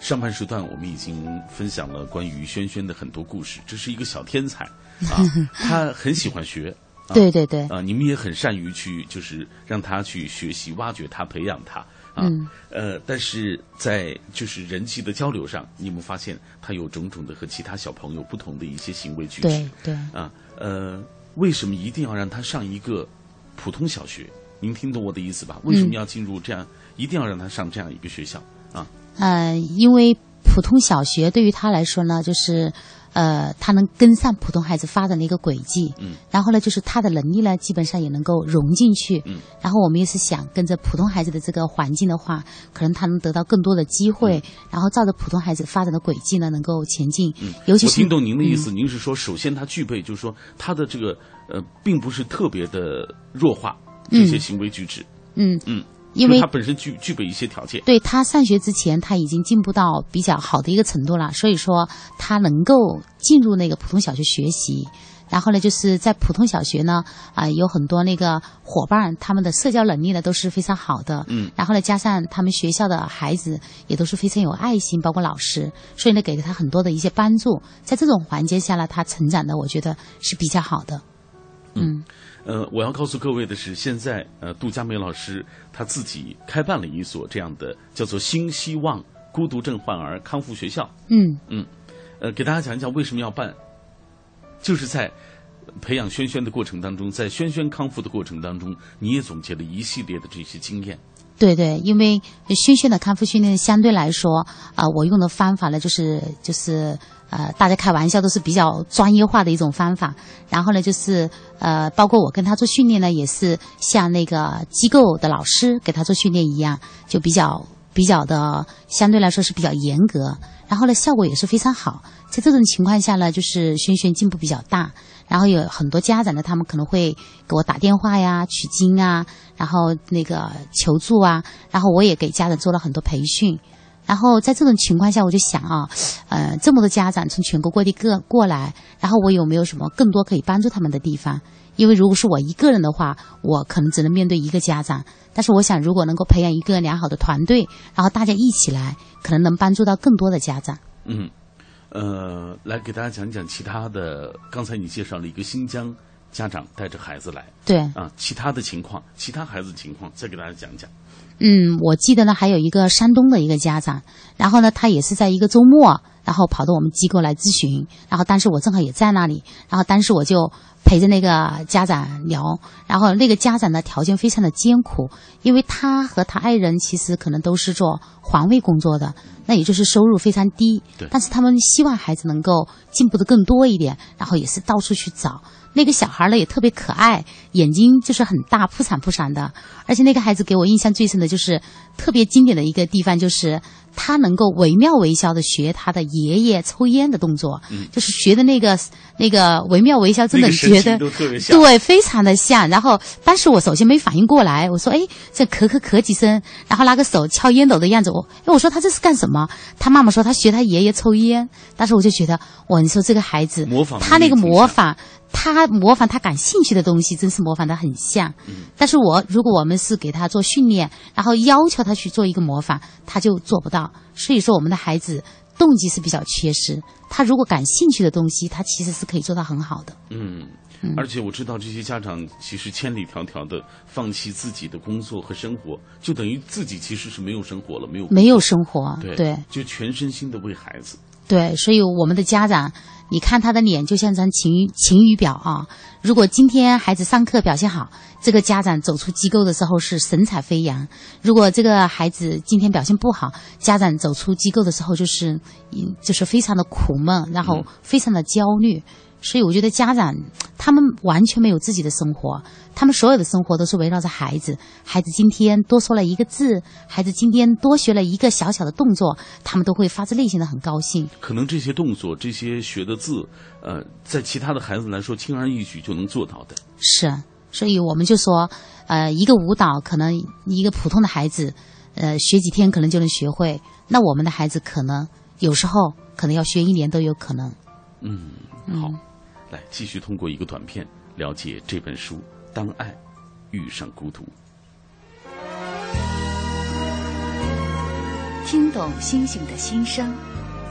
上半时段我们已经分享了关于轩轩的很多故事，这是一个小天才 啊，他很喜欢学。啊、对对对，啊，你们也很善于去，就是让他去学习、挖掘他、培养他啊。嗯、呃，但是在就是人际的交流上，你们发现他有种种的和其他小朋友不同的一些行为举止。对对啊，呃，为什么一定要让他上一个普通小学？您听懂我的意思吧？为什么要进入这样？一定要让他上这样一个学校啊？呃，因为普通小学对于他来说呢，就是。呃，他能跟上普通孩子发展的一个轨迹，嗯，然后呢，就是他的能力呢，基本上也能够融进去，嗯，然后我们也是想跟着普通孩子的这个环境的话，可能他能得到更多的机会，嗯、然后照着普通孩子发展的轨迹呢，能够前进，嗯，尤其是我听懂您的意思，嗯、您是说，首先他具备，就是说他的这个呃，并不是特别的弱化这些行为举止，嗯。嗯。因为他本身具具备一些条件，对他上学之前他已经进步到比较好的一个程度了，所以说他能够进入那个普通小学学习。然后呢，就是在普通小学呢，啊、呃，有很多那个伙伴，他们的社交能力呢都是非常好的。嗯。然后呢，加上他们学校的孩子也都是非常有爱心，包括老师，所以呢，给了他很多的一些帮助。在这种环境下呢，他成长的我觉得是比较好的。嗯。呃，我要告诉各位的是，现在呃，杜佳梅老师他自己开办了一所这样的叫做“新希望孤独症患儿康复学校”。嗯嗯，呃，给大家讲一讲为什么要办，就是在培养轩轩的过程当中，在轩轩康复的过程当中，你也总结了一系列的这些经验。对对，因为轩轩的康复训练相对来说，啊、呃，我用的方法呢，就是就是呃，大家开玩笑都是比较专业化的一种方法。然后呢，就是呃，包括我跟他做训练呢，也是像那个机构的老师给他做训练一样，就比较比较的相对来说是比较严格。然后呢，效果也是非常好。在这种情况下呢，就是轩轩进步比较大。然后有很多家长呢，他们可能会给我打电话呀、取经啊，然后那个求助啊，然后我也给家长做了很多培训。然后在这种情况下，我就想啊，呃，这么多家长从全国各地各过来，然后我有没有什么更多可以帮助他们的地方？因为如果是我一个人的话，我可能只能面对一个家长。但是我想，如果能够培养一个良好的团队，然后大家一起来，可能能帮助到更多的家长。嗯。呃，来给大家讲讲其他的。刚才你介绍了一个新疆家长带着孩子来，对啊，其他的情况，其他孩子情况，再给大家讲讲。嗯，我记得呢，还有一个山东的一个家长，然后呢，他也是在一个周末，然后跑到我们机构来咨询，然后当时我正好也在那里，然后当时我就陪着那个家长聊，然后那个家长的条件非常的艰苦，因为他和他爱人其实可能都是做环卫工作的，那也就是收入非常低。但是他们希望孩子能够进步的更多一点，然后也是到处去找。那个小孩呢也特别可爱，眼睛就是很大，扑闪扑闪的。而且那个孩子给我印象最深的就是特别经典的一个地方，就是他能够惟妙惟肖的学他的爷爷抽烟的动作，嗯就是学的那个那个惟妙惟肖，真的觉得对，非常的像。然后当时我首先没反应过来，我说哎，这咳咳咳几声，然后拿个手敲烟斗的样子，我哎我说他这是干什么？他妈妈说他学他爷爷抽烟，当时我就觉得哇，你说这个孩子模仿他那个挺模仿。他模仿他感兴趣的东西，真是模仿的很像。但是我如果我们是给他做训练，然后要求他去做一个模仿，他就做不到。所以说，我们的孩子动机是比较缺失。他如果感兴趣的东西，他其实是可以做到很好的。嗯，而且我知道这些家长其实千里迢迢的放弃自己的工作和生活，就等于自己其实是没有生活了，没有没有生活，对对就全身心的为孩子。对，所以我们的家长，你看他的脸就像张晴雨晴雨表啊。如果今天孩子上课表现好，这个家长走出机构的时候是神采飞扬；如果这个孩子今天表现不好，家长走出机构的时候就是，嗯，就是非常的苦闷，然后非常的焦虑。所以我觉得家长他们完全没有自己的生活，他们所有的生活都是围绕着孩子。孩子今天多说了一个字，孩子今天多学了一个小小的动作，他们都会发自内心的很高兴。可能这些动作、这些学的字，呃，在其他的孩子来说轻而易举就能做到的。是，所以我们就说，呃，一个舞蹈可能一个普通的孩子，呃，学几天可能就能学会，那我们的孩子可能有时候可能要学一年都有可能。嗯，好，来继续通过一个短片了解这本书《当爱遇上孤独》。听懂星星的心声，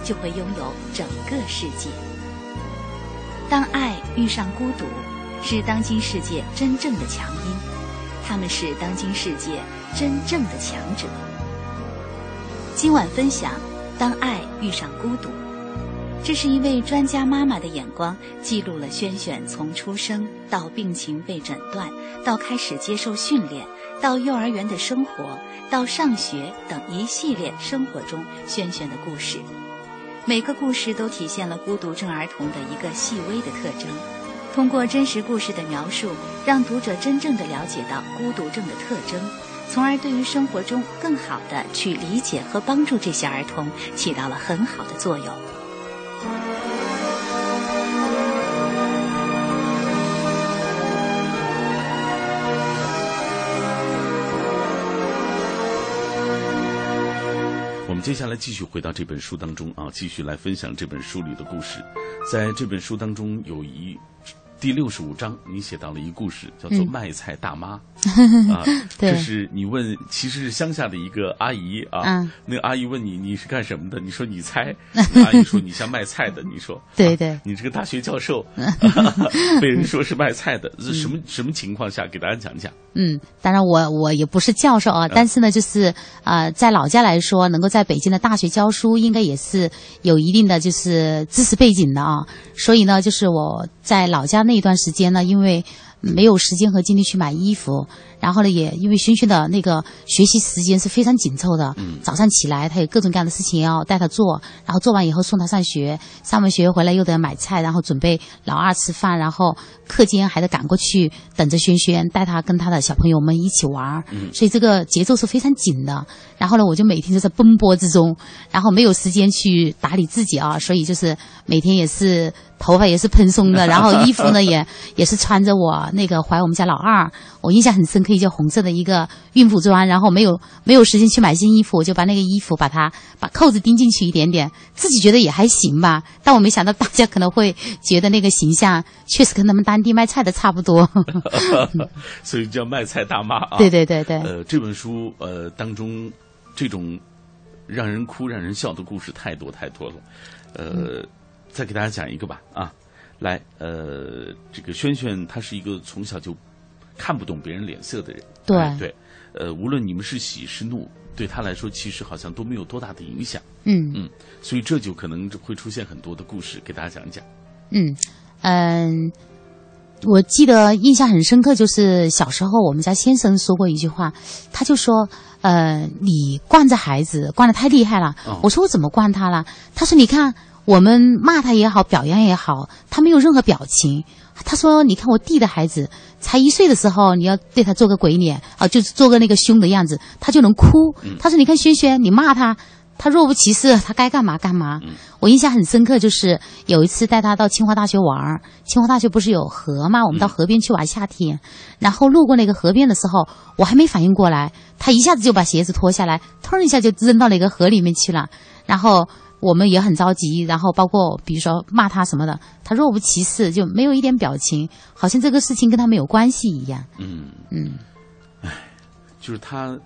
就会拥有整个世界。当爱遇上孤独，是当今世界真正的强音，他们是当今世界真正的强者。今晚分享：当爱遇上孤独。这是一位专家妈妈的眼光，记录了轩轩从出生到病情被诊断，到开始接受训练，到幼儿园的生活，到上学等一系列生活中轩轩的故事。每个故事都体现了孤独症儿童的一个细微的特征。通过真实故事的描述，让读者真正的了解到孤独症的特征，从而对于生活中更好的去理解和帮助这些儿童，起到了很好的作用。接下来继续回到这本书当中啊，继续来分享这本书里的故事。在这本书当中有一第六十五章，你写到了一个故事，叫做嗯“卖菜大妈” 啊，对。这是你问，其实是乡下的一个阿姨啊，嗯。那个阿姨问你你是干什么的，你说你猜，阿姨说你像卖菜的，你说。对对，你这个大学教授。被人说是卖菜的，是什么什么情况下？给大家讲讲。嗯，当然我我也不是教授啊，但是呢，就是呃，在老家来说，能够在北京的大学教书，应该也是有一定的就是知识背景的啊。所以呢，就是我在老家那一段时间呢，因为没有时间和精力去买衣服，然后呢，也因为轩轩的那个学习时间是非常紧凑的，嗯。早上起来他有各种各样的事情要带他做，然后做完以后送他上学，上完学回来又得买菜，然后准备老二吃饭，然后课间还得赶过去等着轩轩，带他跟他的小朋友们一起玩所以这个节奏是非常紧的。然后呢，我就每天就在奔波之中，然后没有时间去打理自己啊，所以就是每天也是头发也是蓬松的，然后衣服呢也 也是穿着我那个怀我们家老二，我印象很深刻，一件红色的一个孕妇装，然后没有没有时间去买新衣服，我就把那个衣服把它把扣子钉进去一点点，自己觉得也还行吧，但我没想到大家可能会觉得那个形象确实跟他们当地卖菜的差不多。所以叫卖菜大妈啊。对对对对呃，这本书呃当中这种让人哭、让人笑的故事太多太多了。呃，嗯再给大家讲一个吧啊，来，呃，这个轩轩他是一个从小就看不懂别人脸色的人。对哎对，呃，无论你们是喜是怒，对他来说其实好像都没有多大的影响。嗯嗯，所以这就可能会出现很多的故事，给大家讲一讲。嗯嗯，我记得印象很深刻，就是小时候我们家先生说过一句话，他就说：“呃，你惯着孩子惯得太厉害了。哦我说：“我怎么惯他了？”他说：“你看，我们骂他也好，表扬也好，他没有任何表情。”他说：“你看我弟的孩子，才一岁的时候，你要对他做个鬼脸啊，就是做个那个凶的样子，他就能哭。他说：‘你看轩轩，你骂他，他若无其事，他该干嘛干嘛。’我印象很深刻，就是有一次带他到清华大学玩儿，清华大学不是有河嘛，我们到河边去玩夏天，然后路过那个河边的时候，我还没反应过来，他一下子就把鞋子脱下来，突然一下就扔到那个河里面去了，然后。我们也很着急，然后包括比如说骂他什么的，他若无其事，就没有一点表情，好像这个事情跟他没有关系一样。嗯，嗯，就是他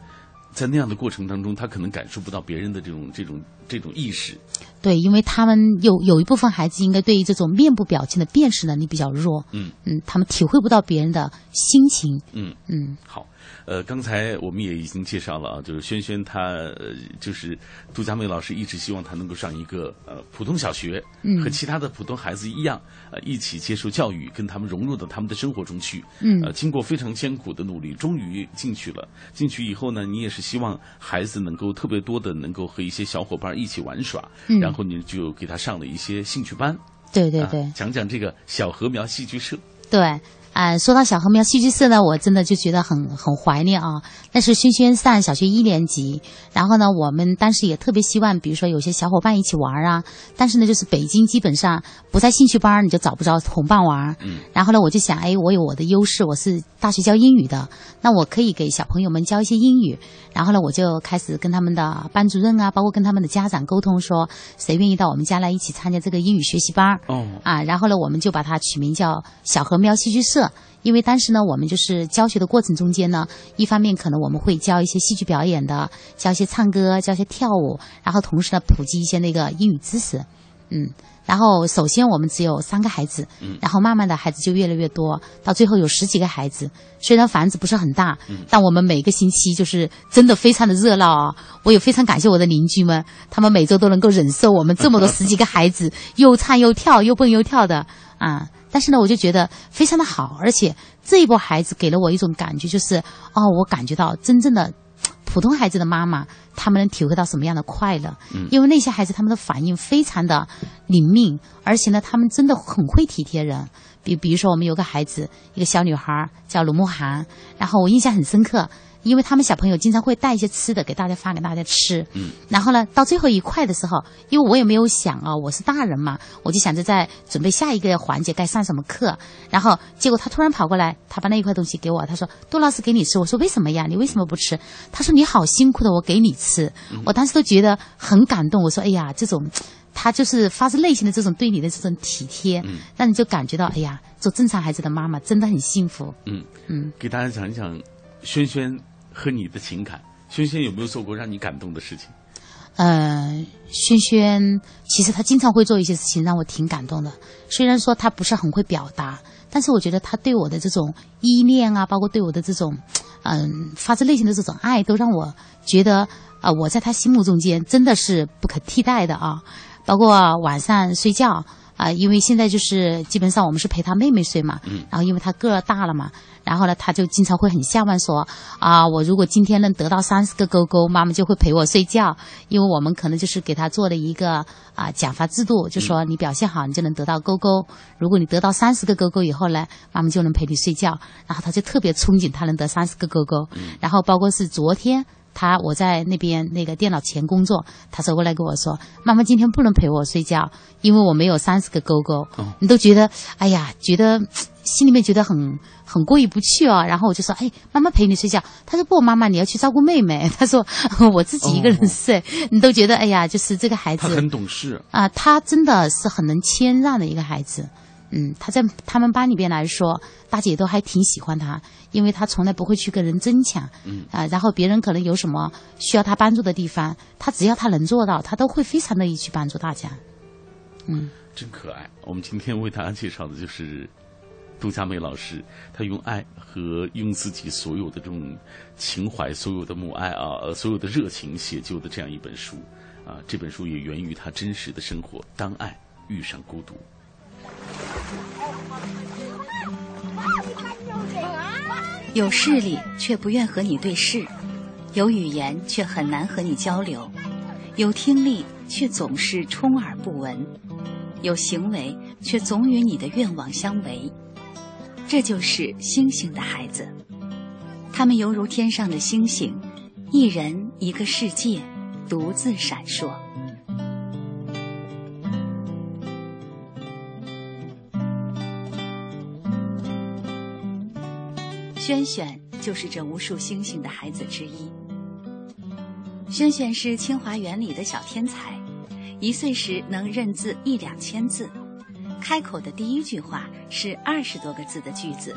在那样的过程当中，他可能感受不到别人的这种这种这种意识。对，因为他们有有一部分孩子应该对于这种面部表情的辨识能力比较弱，嗯嗯，他们体会不到别人的心情，嗯嗯，好。呃，刚才我们也已经介绍了啊，就是轩轩他呃，就是杜佳梅老师一直希望他能够上一个呃普通小学，嗯和其他的普通孩子一样，呃，一起接受教育，跟他们融入到他们的生活中去。嗯呃，经过非常艰苦的努力，终于进去了。进去以后呢，你也是希望孩子能够特别多的能够和一些小伙伴一起玩耍，嗯然后你就给他上了一些兴趣班。啊对对对讲讲这个小禾苗戏剧社。对。啊、说到小禾苗戏剧社呢，我真的就觉得很很怀念啊。那是轩轩上小学一年级，然后呢，我们当时也特别希望，比如说有些小伙伴一起玩啊。但是呢，就是北京基本上不在兴趣班儿，你就找不着同伴玩。嗯。然后呢，我就想，哎，我有我的优势，我是大学教英语的，那我可以给小朋友们教一些英语。然后呢，我就开始跟他们的班主任啊，包括跟他们的家长沟通，说谁愿意到我们家来一起参加这个英语学习班儿。哦。啊，然后呢，我们就把它取名叫小禾苗戏剧社。因为当时呢，我们就是教学的过程中间呢，一方面可能我们会教一些戏剧表演的，教一些唱歌，教一些跳舞，然后同时呢，普及一些那个英语知识，嗯。然后首先我们只有三个孩子，嗯然后慢慢的孩子就越来越多，到最后有十几个孩子。虽然房子不是很大，嗯但我们每个星期就是真的非常的热闹啊！我也非常感谢我的邻居们，他们每周都能够忍受我们这么多十几个孩子 又唱又跳又蹦又跳的啊。但是呢，我就觉得非常的好，而且这一波孩子给了我一种感觉，就是哦，我感觉到真正的普通孩子的妈妈，他们能体会到什么样的快乐。嗯因为那些孩子他们的反应非常的灵敏，而且呢，他们真的很会体贴人。比比如说，我们有个孩子，一个小女孩儿叫鲁慕涵，然后我印象很深刻，因为他们小朋友经常会带一些吃的给大家发给大家吃。嗯。然后呢，到最后一块的时候，因为我也没有想啊，我是大人嘛，我就想着在准备下一个环节该上什么课。然后结果他突然跑过来，他把那一块东西给我，他说：“杜老师给你吃。”我说：“为什么呀？你为什么不吃？”他说：“你好辛苦的，我给你吃。我当时都觉得很感动。我说：“哎呀，这种。”他就是发自内心的这种对你的这种体贴，嗯让你就感觉到，哎呀，做正常孩子的妈妈真的很幸福。嗯嗯，给大家讲一讲轩轩和你的情感。轩轩有没有做过让你感动的事情？呃，轩轩其实他经常会做一些事情让我挺感动的。虽然说他不是很会表达，但是我觉得他对我的这种依恋啊，包括对我的这种嗯发自内心的这种爱，都让我觉得啊、呃我在他心目中间真的是不可替代的啊。包括晚上睡觉啊、因为现在就是基本上我们是陪他妹妹睡嘛，嗯。然后因为他个儿大了嘛，然后呢，他就经常会很向往说啊，我如果今天能得到三十个勾勾，妈妈就会陪我睡觉，因为我们可能就是给他做了一个啊奖罚制度，就说你表现好，你就能得到勾勾，如果你得到三十个勾勾以后呢，妈妈就能陪你睡觉，然后他就特别憧憬他能得三十个勾勾，然后包括是昨天。他我在那边那个电脑前工作，他走过来跟我说：“妈妈今天不能陪我睡觉，因为我没有三十个勾勾。你都觉得，哎呀，觉得心里面觉得很很过意不去哦。然后我就说：“哎，妈妈陪你睡觉。”他说：“不，妈妈你要去照顾妹妹。”他说：“我自己一个人睡。你都觉得，哎呀，就是这个孩子他很懂事啊、他真的是很能谦让的一个孩子。嗯，他在他们班里边来说，大姐都还挺喜欢他，因为他从来不会去跟人争抢。嗯啊、然后别人可能有什么需要他帮助的地方，他只要他能做到，他都会非常乐意去帮助大家。嗯，真可爱。我们今天为大家介绍的就是杜佳梅老师，她用爱和用自己所有的这种情怀、所有的母爱啊、呃所有的热情写就的这样一本书啊。这本书也源于她真实的生活。当爱遇上孤独。有视力却不愿和你对视，有语言却很难和你交流，有听力却总是充耳不闻，有行为却总与你的愿望相违。这就是星星的孩子，他们犹如天上的星星，一人一个世界，独自闪烁。轩轩就是这无数星星的孩子之一。轩轩是清华园里的小天才，一岁时能认字一两千字，开口的第一句话是二十多个字的句子，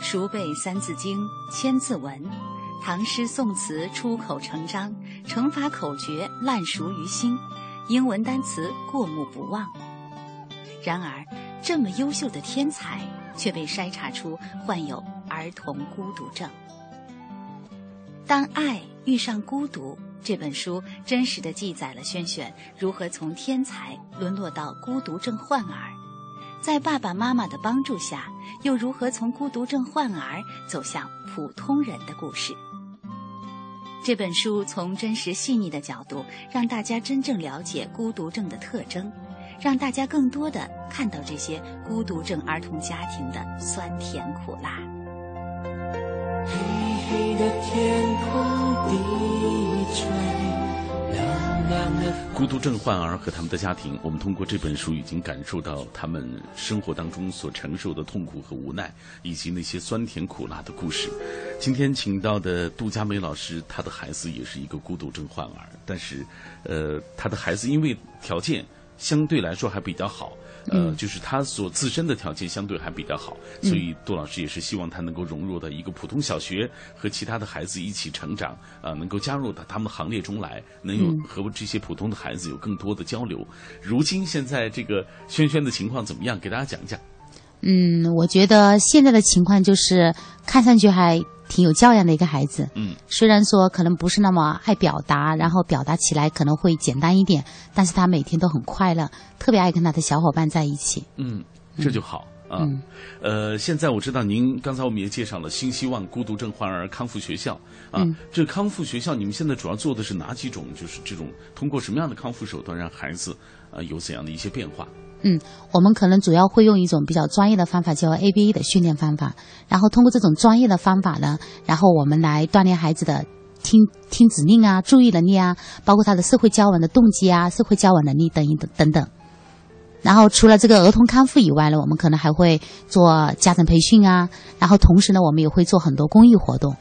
熟背《三字经》《千字文》，唐诗宋词出口成章，乘法口诀烂熟于心，英文单词过目不忘。然而，这么优秀的天才却被筛查出患有儿童孤独症。当爱遇上孤独，这本书真实的记载了轩轩如何从天才沦落到孤独症患儿，在爸爸妈妈的帮助下，又如何从孤独症患儿走向普通人的故事。这本书从真实细腻的角度，让大家真正了解孤独症的特征，让大家更多的看到这些孤独症儿童家庭的酸甜苦辣。黑的天空低垂，亮亮的孤独症患儿和他们的家庭，我们通过这本书已经感受到他们生活当中所承受的痛苦和无奈，以及那些酸甜苦辣的故事。今天请到的杜佳梅老师，她的孩子也是一个孤独症患儿，但是，呃，她的孩子因为条件相对来说还比较好。呃，就是他所自身的条件相对还比较好，所以杜老师也是希望他能够融入到一个普通小学，和其他的孩子一起成长，呃、能够加入到他们行列中来，能有嗯和这些普通的孩子有更多的交流。如今现在这个轩轩的情况怎么样？给大家讲讲。嗯，我觉得现在的情况就是看上去还挺有教养的一个孩子。嗯，虽然说可能不是那么爱表达，然后表达起来可能会简单一点，但是他每天都很快乐，特别爱跟他的小伙伴在一起。嗯，这就好。啊，嗯呃，现在我知道您刚才我们也介绍了新希望孤独症患儿康复学校啊，嗯这康复学校你们现在主要做的是哪几种？就是这种通过什么样的康复手段让孩子啊、有怎样的一些变化？嗯，我们可能主要会用一种比较专业的方法，叫 ABA 的训练方法。然后通过这种专业的方法呢，然后我们来锻炼孩子的听听指令啊、注意能力啊，包括他的社会交往的动机啊、社会交往能力等一等等等。然后除了这个儿童康复以外呢，我们可能还会做家长培训啊，然后同时呢，我们也会做很多公益活动。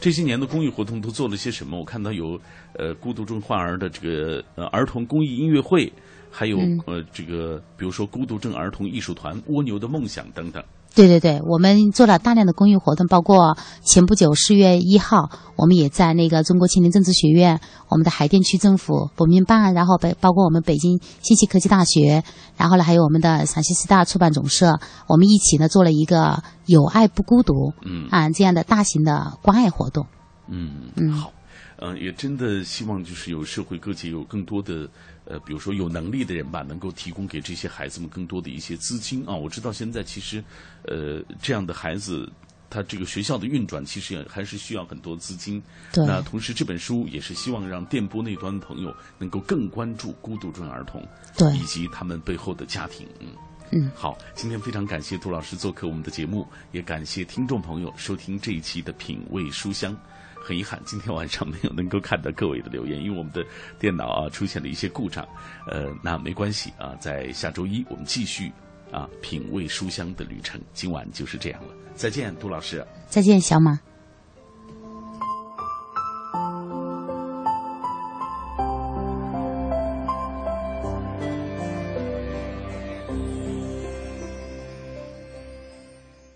这些年的公益活动都做了些什么？我看到有呃孤独症患儿的这个呃儿童公益音乐会，还有、嗯呃这个比如说孤独症儿童艺术团、蜗牛的梦想等等。对对对，我们做了大量的公益活动，包括前不久四月一号，我们也在那个中国青年政治学院、我们的海淀区政府国民办，然后北包括我们北京信息科技大学，然后呢还有我们的陕西师大出版总社，我们一起呢做了一个“有爱不孤独”嗯啊这样的大型的关爱活动。嗯嗯好，呃，也真的希望就是有社会各界有更多的呃，比如说有能力的人吧，能够提供给这些孩子们更多的一些资金啊。我知道现在其实呃这样的孩子。他这个学校的运转其实也还是需要很多资金。对那同时这本书也是希望让电波那端的朋友能够更关注孤独症儿童，对以及他们背后的家庭。嗯。嗯，好，今天非常感谢杜老师做客我们的节目，也感谢听众朋友收听这一期的品味书香。很遗憾，今天晚上没有能够看到各位的留言，因为我们的电脑啊出现了一些故障。呃，那没关系啊，在下周一我们继续啊品味书香的旅程。今晚就是这样了，再见，杜老师。再见，小马。